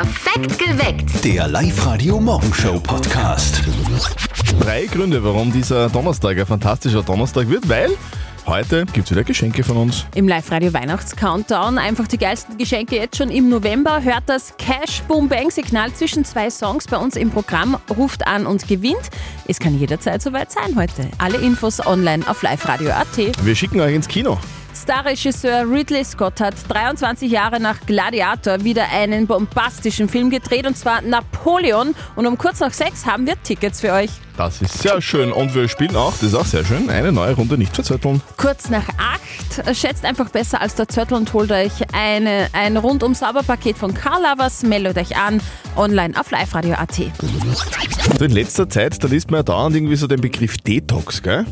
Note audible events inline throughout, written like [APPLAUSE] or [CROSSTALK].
Perfekt geweckt. Der Live-Radio-Morgenshow-Podcast. Drei Gründe, warum dieser Donnerstag ein fantastischer Donnerstag wird, weil heute gibt es wieder Geschenke von uns. Im Live-Radio Weihnachts-Countdown einfach die geilsten Geschenke jetzt schon im November. Hört das Cash Boom Bang Signal zwischen zwei Songs bei uns im Programm, ruft an und gewinnt. Es kann jederzeit soweit sein heute. Alle Infos online auf liveradio.at. Wir schicken euch ins Kino. Starregisseur Ridley Scott hat 23 Jahre nach Gladiator wieder einen bombastischen Film gedreht und zwar Napoleon. Und um kurz nach sechs haben wir Tickets für euch. Das ist sehr schön und wir spielen auch, das ist auch sehr schön, eine neue Runde nicht verzötteln. Kurz nach acht schätzt einfach besser als der Zöttl und holt euch eine, ein rundum sauber Paket von Car Lovers. Meldet euch an online auf liveradio.at. Also in letzter Zeit, da liest man ja dauernd irgendwie so den Begriff Detox, gell?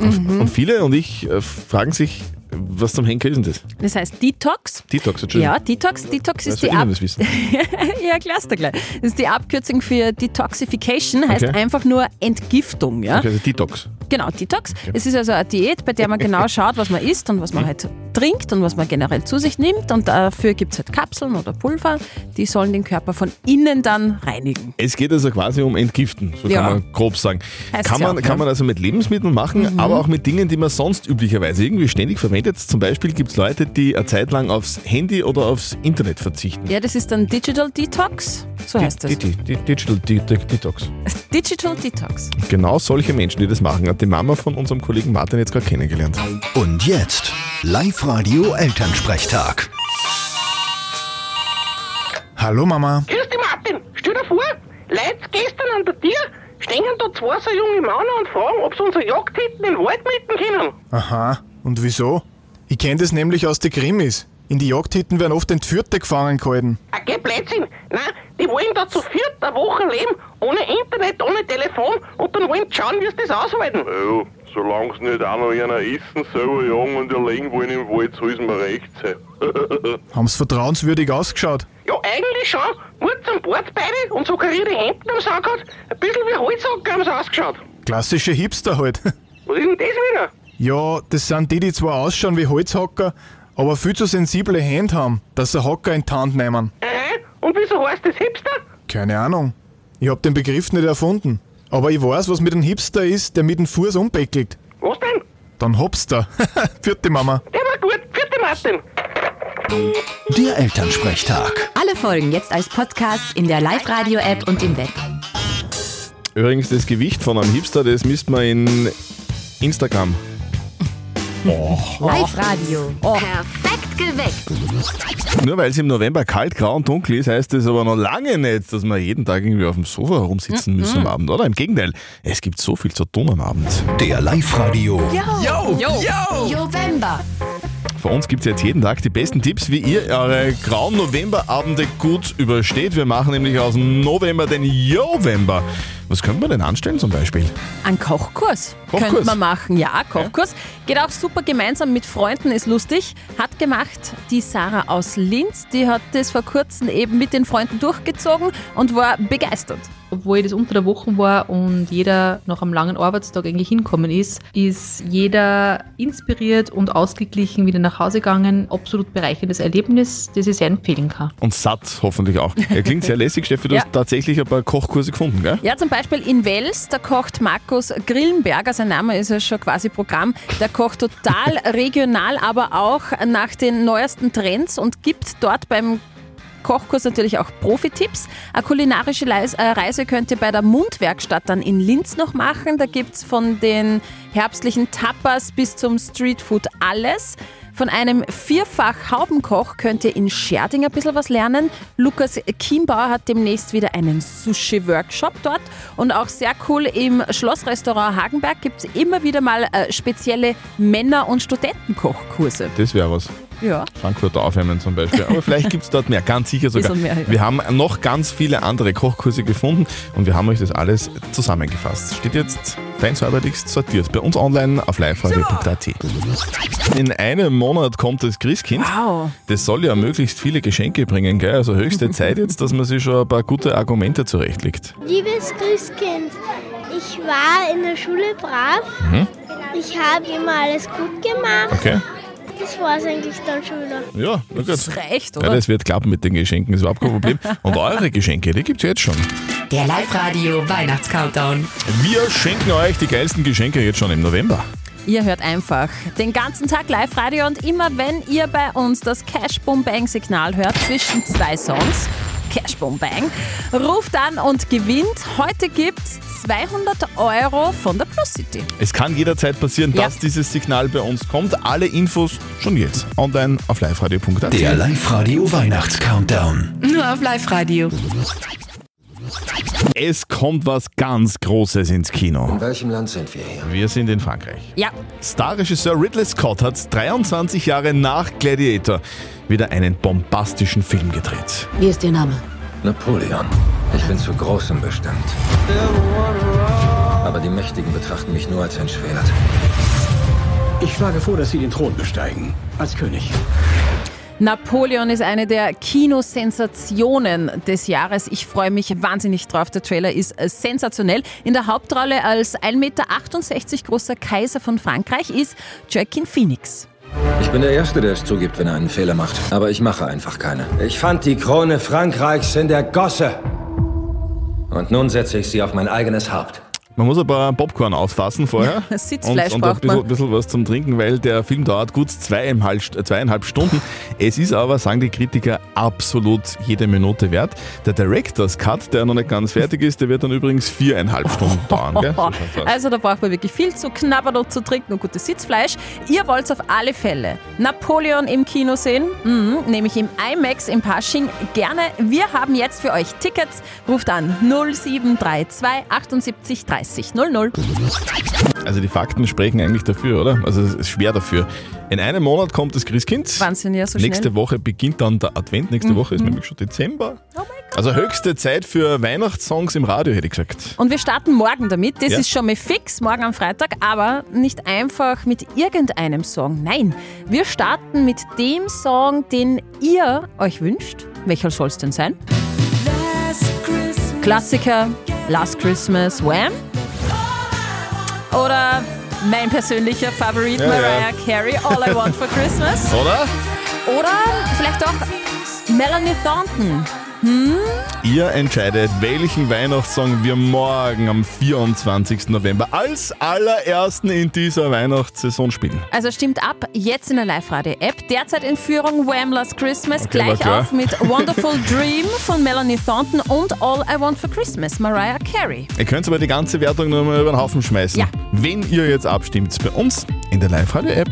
Und, und viele und ich äh, fragen sich, was zum Henker ist denn das? Das heißt Detox. Detox, Entschuldigung. Ja, Detox, Detox ist die Ab [LAUGHS] ja, du gleich. Das ist die Abkürzung für Detoxification, heißt Okay. einfach nur Entgiftung. Ja? Okay, also Detox. Genau, Detox. Es ist also eine Diät, bei der man genau [LAUGHS] schaut, was man isst und was man halt trinkt und was man generell zu sich nimmt. Und dafür gibt es halt Kapseln oder Pulver, die sollen den Körper von innen dann reinigen. Es geht also quasi um Entgiften, so Ja. kann man grob sagen. Heißt's Kann man, auch, kann ja. man also mit Lebensmitteln machen, aber auch mit Dingen, die man sonst üblicherweise irgendwie ständig verwendet. Zum Beispiel gibt es Leute, die eine Zeit lang aufs Handy oder aufs Internet verzichten. Ja, das ist dann Digital Detox. So heißt das. Digital De De Detox. Digital Detox. Genau solche Menschen, die das machen, die Mama von unserem Kollegen Martin jetzt gerade kennengelernt. Und jetzt Live-Radio Elternsprechtag. Hallo Mama. Grüß dich, Martin. Stell dir vor, Leute gestern an der Tür stehen da zwei so junge Männer und fragen, ob sie unsere Jagdhütten in den Wald mieten können. Aha. Und wieso? Ich kenne das nämlich aus den Krimis. In die Jagdhütten werden oft Entführte gefangen gehalten. Ah, geh Blödsinn. Nein, die wollen da zu viert eine Woche leben, ohne Internet, ohne Telefon und dann wollen sie schauen, wie sie das aushalten. Ja, solange sie nicht auch noch einer essen, selber jagen und erlegen wollen im Wald, soll es mir recht sein. [LAUGHS] Haben's vertrauenswürdig ausgeschaut? Ja, eigentlich schon. Mutz am Bord beide und so karierte Hemden am Sack hat. Ein bisschen wie Holzhacker haben sie ausgeschaut. Klassische Hipster halt. [LAUGHS] Was ist denn das wieder? ja, das sind die, die zwar ausschauen wie Holzhacker, aber viel zu sensible Hände haben, dass sie Hacker in die Hand nehmen. Aha, und wieso heißt das Hipster? Keine Ahnung. Ich hab den Begriff nicht erfunden. Aber ich weiß, was mit einem Hipster ist, der mit dem Fuß umbeckelt. Was denn? Dann Hopster. [LAUGHS] Vierte Mama. Der war gut. Vierte Martin. Der Elternsprechtag. Alle Folgen jetzt als Podcast in der Live-Radio-App und im Web. Übrigens, das Gewicht von einem Hipster, das misst man in Instagram. Live-Radio. Perfekt geweckt. Nur weil es im November kalt, grau und dunkel ist, heißt das aber noch lange nicht, dass wir jeden Tag irgendwie auf dem Sofa herumsitzen müssen am Abend, oder? Im Gegenteil, es gibt so viel zu tun am Abend. Der Live-Radio November. Für uns gibt es jetzt jeden Tag die besten Tipps, wie ihr eure grauen Novemberabende gut übersteht. Wir machen nämlich aus dem November den Jovember. Was könnte man denn anstellen zum Beispiel? Ein Kochkurs, Kochkurs? könnte man machen. Ja, Kochkurs. Geht auch super gemeinsam mit Freunden, ist lustig. Hat gemacht die Sarah aus Linz. Die hat das vor kurzem eben mit den Freunden durchgezogen und war begeistert. obwohl das unter der Woche war und jeder nach einem langen Arbeitstag eigentlich hinkommen ist, ist jeder inspiriert und ausgeglichen wieder nach Hause gegangen. Absolut bereicherndes Erlebnis, das ich sehr empfehlen kann. Und satt hoffentlich auch. Er klingt sehr [LAUGHS] lässig, Steffi. Du Ja. hast tatsächlich ein paar Kochkurse gefunden, gell? Ja, zum Beispiel in Wels, da kocht Markus Grillenberger, sein Name ist ja schon quasi Programm. Der kocht total [LAUGHS] regional, aber auch nach den neuesten Trends und gibt dort beim Kochkurs natürlich auch Profi-Tipps. Eine kulinarische äh, Reise könnt ihr bei der Mundwerkstatt dann in Linz noch machen. Da gibt es von den herbstlichen Tapas bis zum Streetfood alles. Von einem Vierfach-Haubenkoch könnt ihr in Scherding ein bisschen was lernen. Lukas Kienbauer hat demnächst wieder einen Sushi-Workshop dort. Und auch sehr cool im Schlossrestaurant Hagenberg gibt es immer wieder mal äh, spezielle Männer- und Studentenkochkurse. Das wäre was. Ja. Frankfurter Aufwärmen zum Beispiel. Aber vielleicht gibt es dort mehr, ganz sicher sogar. Mehr, ja. Wir haben noch ganz viele andere Kochkurse gefunden und wir haben euch das alles zusammengefasst. Steht jetzt fein säuberlichst sortiert bei uns online auf liveradio.at. In einem Monat kommt das Christkind. Wow. Das soll ja möglichst viele Geschenke bringen, gell? Also höchste [LAUGHS] Zeit jetzt, dass man sich schon ein paar gute Argumente zurechtlegt. Liebes Christkind, ich war in der Schule brav. Ich habe immer alles gut gemacht. Okay? Das war's eigentlich dann schon wieder. Ja, na gut. Das reicht, Ja, oder? das wird klappen mit den Geschenken, das ist überhaupt kein Problem. [LAUGHS] Und eure Geschenke, die gibt's jetzt schon. Der Live-Radio Weihnachts-Countdown. Wir schenken euch die geilsten Geschenke jetzt schon im November. Ihr hört einfach den ganzen Tag Live-Radio und immer wenn ihr bei uns das Cash Boom Bang Signal hört zwischen zwei Songs, Cash Boom Bang, ruft an und gewinnt. Heute gibt's 200 Euro von der Plus City. Es kann jederzeit passieren, Ja. dass dieses Signal bei uns kommt. Alle Infos schon jetzt online auf liveradio.at. Der Live-Radio Weihnachts-Countdown. Nur auf Live-Radio. Es kommt was ganz Großes ins Kino. In welchem Land sind wir hier? Wir sind in Frankreich. Ja, Starregisseur Ridley Scott hat 23 Jahre nach Gladiator wieder einen bombastischen Film gedreht. Wie ist Ihr Name? Napoleon. Ich bin zu Großem bestimmt. Aber die Mächtigen betrachten mich nur als ein Schwert. Ich schlage vor, dass Sie den Thron besteigen. Als König. Napoleon ist eine der Kinosensationen des Jahres. Ich freue mich wahnsinnig drauf. Der Trailer ist äh, sensationell. In der Hauptrolle als 1,68 Meter großer Kaiser von Frankreich ist Joaquin Phoenix. Ich bin der Erste, der es zugibt, wenn er einen Fehler macht. Aber ich mache einfach keine. Ich fand die Krone Frankreichs in der Gosse. Und nun setze ich sie auf mein eigenes Haupt. Man muss ein paar Popcorn ausfassen vorher. [LAUGHS] Sitzfleisch und, und ein braucht bisschen, man. bisschen was zum Trinken, weil der Film dauert gut zweieinhalb, zweieinhalb Stunden. Es ist aber, sagen die Kritiker, absolut jede Minute wert. Der Director's Cut, der noch nicht ganz fertig ist, der wird dann übrigens viereinhalb Stunden [LAUGHS] dauern. Gell? So. Also da braucht man wirklich viel zu knabbern und zu trinken und gutes Sitzfleisch. Ihr wollt auf alle Fälle Napoleon im Kino sehen, mhm, nämlich im IMAX im Pasching. Gerne. Wir haben jetzt für euch Tickets. Ruft an 0732 78 30 00. Also die Fakten sprechen eigentlich dafür, oder? Also es ist schwer dafür. In einem Monat kommt das Christkind. Wahnsinn, ja, so Nächste schnell. Mhm. Woche beginnt dann der Advent. Nächste Woche ist nämlich schon Dezember. Oh mein Gott. Also höchste Zeit für Weihnachtssongs im Radio, hätte ich gesagt. Und wir starten morgen damit. Das Ja. ist schon mal fix, morgen am Freitag, aber nicht einfach mit irgendeinem Song. Nein, wir starten mit dem Song, den ihr euch wünscht. Welcher soll es denn sein? Klassiker, Last Christmas, Wham? Oder mein persönlicher Favorit, Ja, ja. Mariah Carey, All I Want for Christmas? Oder? Oder vielleicht auch Melanie Thornton. Hm? Ihr entscheidet, welchen Weihnachtssong wir morgen am 24. November als allerersten in dieser Weihnachtssaison spielen. Also stimmt ab, jetzt in der Live-Radio-App. Derzeit in Führung Wham! Last Christmas, Okay, gleich auf mit Wonderful [LAUGHS] Dream von Melanie Thornton und All I Want for Christmas, Mariah Carey. Ihr könnt aber die ganze Wertung nur mal über den Haufen schmeißen. Ja. Wenn ihr jetzt abstimmt bei uns in der Live-Radio-App.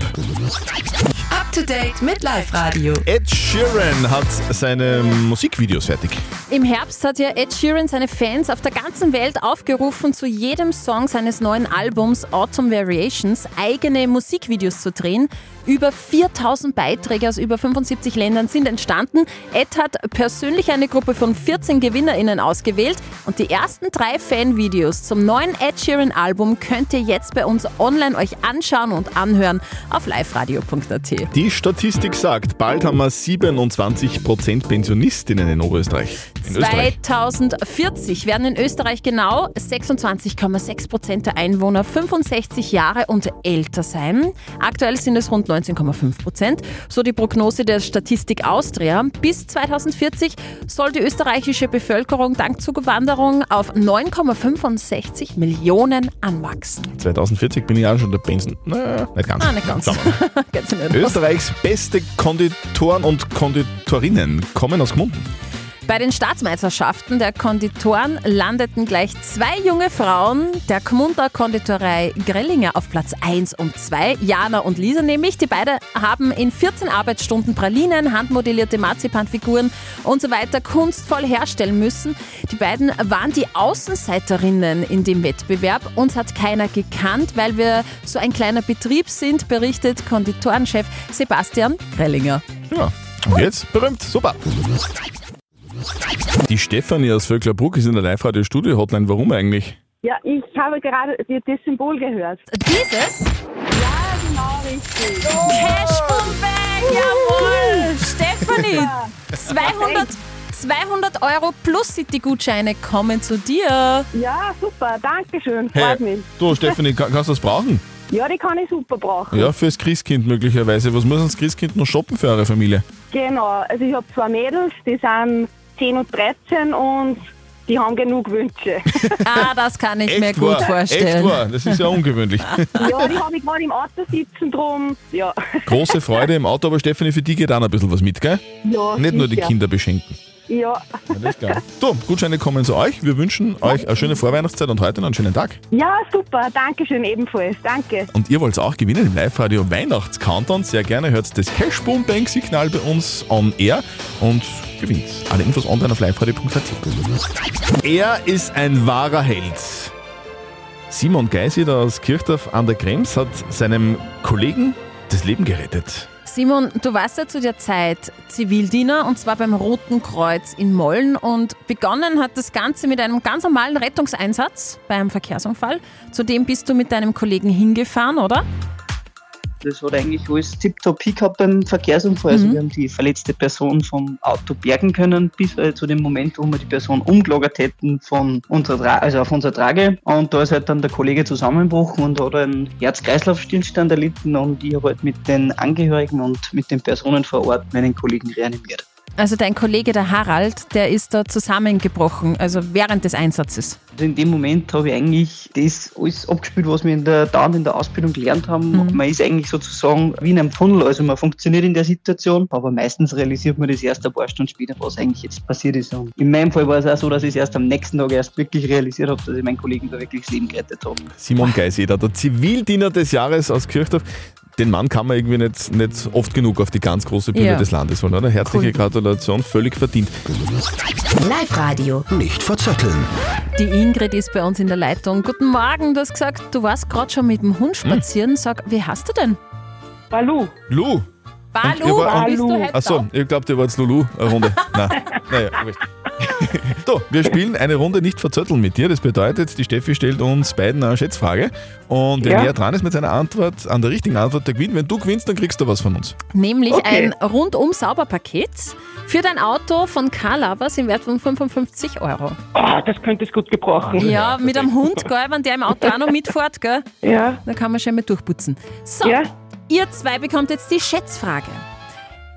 To date mit Live-Radio. Ed Sheeran hat seine Musikvideos fertig. Im Herbst hat ja Ed Sheeran seine Fans auf der ganzen Welt aufgerufen, zu jedem Song seines neuen Albums Autumn Variations eigene Musikvideos zu drehen. Über 4000 Beiträge aus über 75 Ländern sind entstanden. Ed hat persönlich eine Gruppe von 14 GewinnerInnen ausgewählt und die ersten drei Fanvideos zum neuen Ed Sheeran Album könnt ihr jetzt bei uns online euch anschauen und anhören auf liveradio.at. Die Statistik sagt, bald haben wir 27% Pensionistinnen in Oberösterreich. In Österreich. 2040 werden in Österreich genau 26,6 Prozent der Einwohner 65 Jahre und älter sein. Aktuell sind es rund 19,5 Prozent. So die Prognose der Statistik Austria. Bis 2040 soll die österreichische Bevölkerung dank Zuwanderung auf 9,65 Millionen anwachsen. 2040 bin ich auch schon der Pension. Naja, nicht ganz. Ah, nicht ganz. Aus. [LAUGHS] Österreichs beste Konditoren und Konditorinnen kommen aus Gmunden. Bei den Staatsmeisterschaften der Konditoren landeten gleich zwei junge Frauen der Gmunder Konditorei Grellinger auf Platz 1 und 2. Jana und Lisa nämlich. Die beiden haben in 14 Arbeitsstunden Pralinen, handmodellierte Marzipanfiguren und so weiter kunstvoll herstellen müssen. Die beiden waren die Außenseiterinnen in dem Wettbewerb. Uns hat keiner gekannt, weil wir so ein kleiner Betrieb sind, berichtet Konditorenchef Sebastian Grellinger. Ja, und jetzt berühmt. Super. Die Stefanie aus Vöcklerbruck ist in der Live-Radio-Studio-Hotline. Warum eigentlich? Ja, ich habe gerade das Symbol gehört. Dieses? Ja, genau richtig. Cash Boom Bang, jawohl! Stefanie, 200, 200 Euro plus City-Gutscheine kommen zu dir. Ja, super, danke schön, Hey, freut mich. du Stefanie, ka- kannst du das brauchen? Ja, die kann ich super brauchen. Ja, fürs Christkind möglicherweise. Was muss das Christkind noch shoppen für eure Familie? Genau, also ich habe zwei Mädels, die sind 10 und 13 und die haben genug Wünsche. [LAUGHS] Ah, das kann ich mir gut wahr, vorstellen. Echt wahr, das ist ja ungewöhnlich. [LAUGHS] ja, die habe ich gerade im Auto sitzen, drum, ja. Große Freude im Auto, aber Stefanie, für die geht auch noch ein bisschen was mit, gell? Ja, Nicht nur die sicher. Kinder beschenken. Ja. Ist klar. So, Gutscheine kommen zu euch. Wir wünschen euch eine schöne Vorweihnachtszeit und heute noch einen schönen Tag. Ja, super, danke schön ebenfalls, danke. Und ihr wollt auch gewinnen im Live-Radio Weihnachts-Countdown. Sehr gerne hört das Cash Boom Bank Signal bei uns on air und gewinnt. Alle Infos online auf liveradio.at. Er ist ein wahrer Held. Simon Geisieder aus Kirchdorf an der Krems hat seinem Kollegen das Leben gerettet. Simon, du warst ja zu der Zeit Zivildiener und zwar beim Roten Kreuz in Molln und begonnen hat das Ganze mit einem ganz normalen Rettungseinsatz bei einem Verkehrsunfall. Zudem bist du mit deinem Kollegen hingefahren, oder? Das hat eigentlich alles tipptopp gehabt beim Verkehrsunfall. Also wir haben die verletzte Person vom Auto bergen können, bis äh, zu dem Moment, wo wir die Person umgelagert hätten von unserer Tra also auf unserer Trage. Und da ist halt dann der Kollege zusammengebrochen und hat einen Herz-Kreislauf-Stillstand erlitten und ich habe halt mit den Angehörigen und mit den Personen vor Ort meinen Kollegen reanimiert. Also dein Kollege, der Harald, der ist da zusammengebrochen, also während des Einsatzes. Also in dem Moment habe ich eigentlich das alles abgespielt, was wir in der dauernd in der Ausbildung gelernt haben. Man ist eigentlich sozusagen wie in einem Tunnel, also man funktioniert in der Situation, aber meistens realisiert man das erst ein paar Stunden später, was eigentlich jetzt passiert ist. Und in meinem Fall war es auch so, dass ich es erst am nächsten Tag erst wirklich realisiert habe, dass ich meinen Kollegen da wirklich das Leben gerettet habe. Simon Geisieder, der Zivildiener des Jahres aus Kirchdorf. Den Mann kann man irgendwie nicht, nicht oft genug auf die ganz große Bühne Ja. des Landes holen, oder? Herzliche Cool. Gratulation, völlig verdient. Live-Radio. Nicht verzetteln. Die Ingrid ist bei uns in der Leitung. Guten Morgen, du hast gesagt, du warst gerade schon mit dem Hund spazieren. Sag, wie hast du denn? Balu. Lu. Balu, war, bist du heute Achso, ich glaube, ihr wart Lulu, eine Runde. Nein, [LAUGHS] naja, wurscht. [LAUGHS] So, wir spielen eine Runde nicht verzötteln mit dir. Das bedeutet, die Steffi stellt uns beiden eine Schätzfrage. Und wer Ja. näher dran ist mit seiner Antwort, an der richtigen Antwort, der gewinnt. Wenn du gewinnst, dann kriegst du was von uns. Nämlich Okay. ein rundum sauber Paket für dein Auto von Karl Labers im Wert von 55 Euro. Oh, das könnte es gut gebrauchen. Ja, mit einem Hund, gell, wenn der im Auto auch noch mitfährt, gell? Ja. Da kann man schon mal durchputzen. So, Ja. ihr zwei bekommt jetzt die Schätzfrage.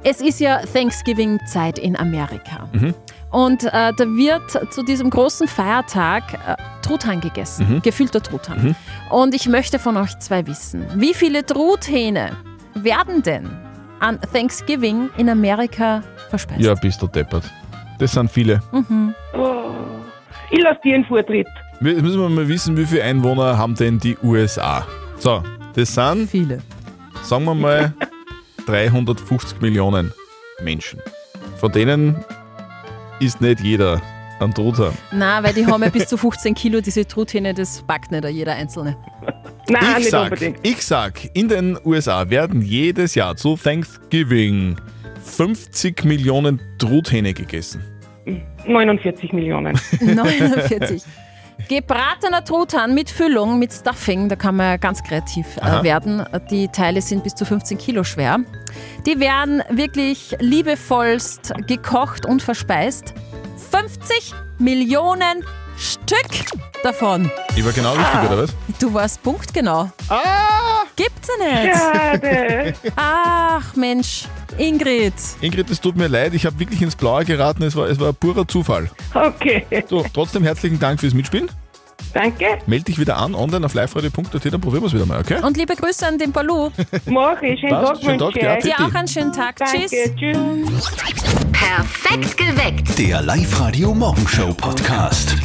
Es ist ja Thanksgiving-Zeit in Amerika. Mhm. Und äh, da wird zu diesem großen Feiertag äh, Truthahn gegessen, Mhm. gefüllter Truthahn. Mhm. Und ich möchte von euch zwei wissen, wie viele Truthähne werden denn an Thanksgiving in Amerika verspeist? Ja, bist du deppert. Das sind viele. Mhm. Oh, ich lasse dir einen Vortritt. Jetzt müssen wir mal wissen, wie viele Einwohner haben denn die USA? So, das sind viele. Sagen wir mal [LAUGHS] 350 Millionen Menschen. Von denen ist nicht jeder ein Truthahn. Na, weil die haben ja bis zu 15 Kilo, diese Truthähne, das packt nicht jeder Einzelne. Nein, ich, nicht sag, unbedingt. ich sag, in den USA werden jedes Jahr zu Thanksgiving 50 Millionen Truthähne gegessen. 49 Millionen. [LAUGHS] 49. Gebratener Truthahn mit Füllung, mit Stuffing, da kann man ja ganz kreativ äh, Aha. werden. Die Teile sind bis zu 15 Kilo schwer. Die werden wirklich liebevollst gekocht und verspeist. 50 Millionen Stück davon. Ich war genau richtig, oder was? Du warst punktgenau. Ah! Gibt's ja nicht. Schade. Ach Mensch, Ingrid. Ingrid, es tut mir leid, ich habe wirklich ins Blaue geraten, es war, es war purer Zufall. Okay. So, trotzdem herzlichen Dank fürs Mitspielen. Danke. Meld dich wieder an, online auf liveradio.at, dann probieren wir es wieder mal, okay? Und liebe Grüße an den Balu. [LAUGHS] Mach ich. Schönen Passt, Tag schönen Tag, ja. Dir auch einen schönen Tag. Danke. Tschüss. Tschüss. Perfekt geweckt. Der Live-Radio Morgenshow Podcast.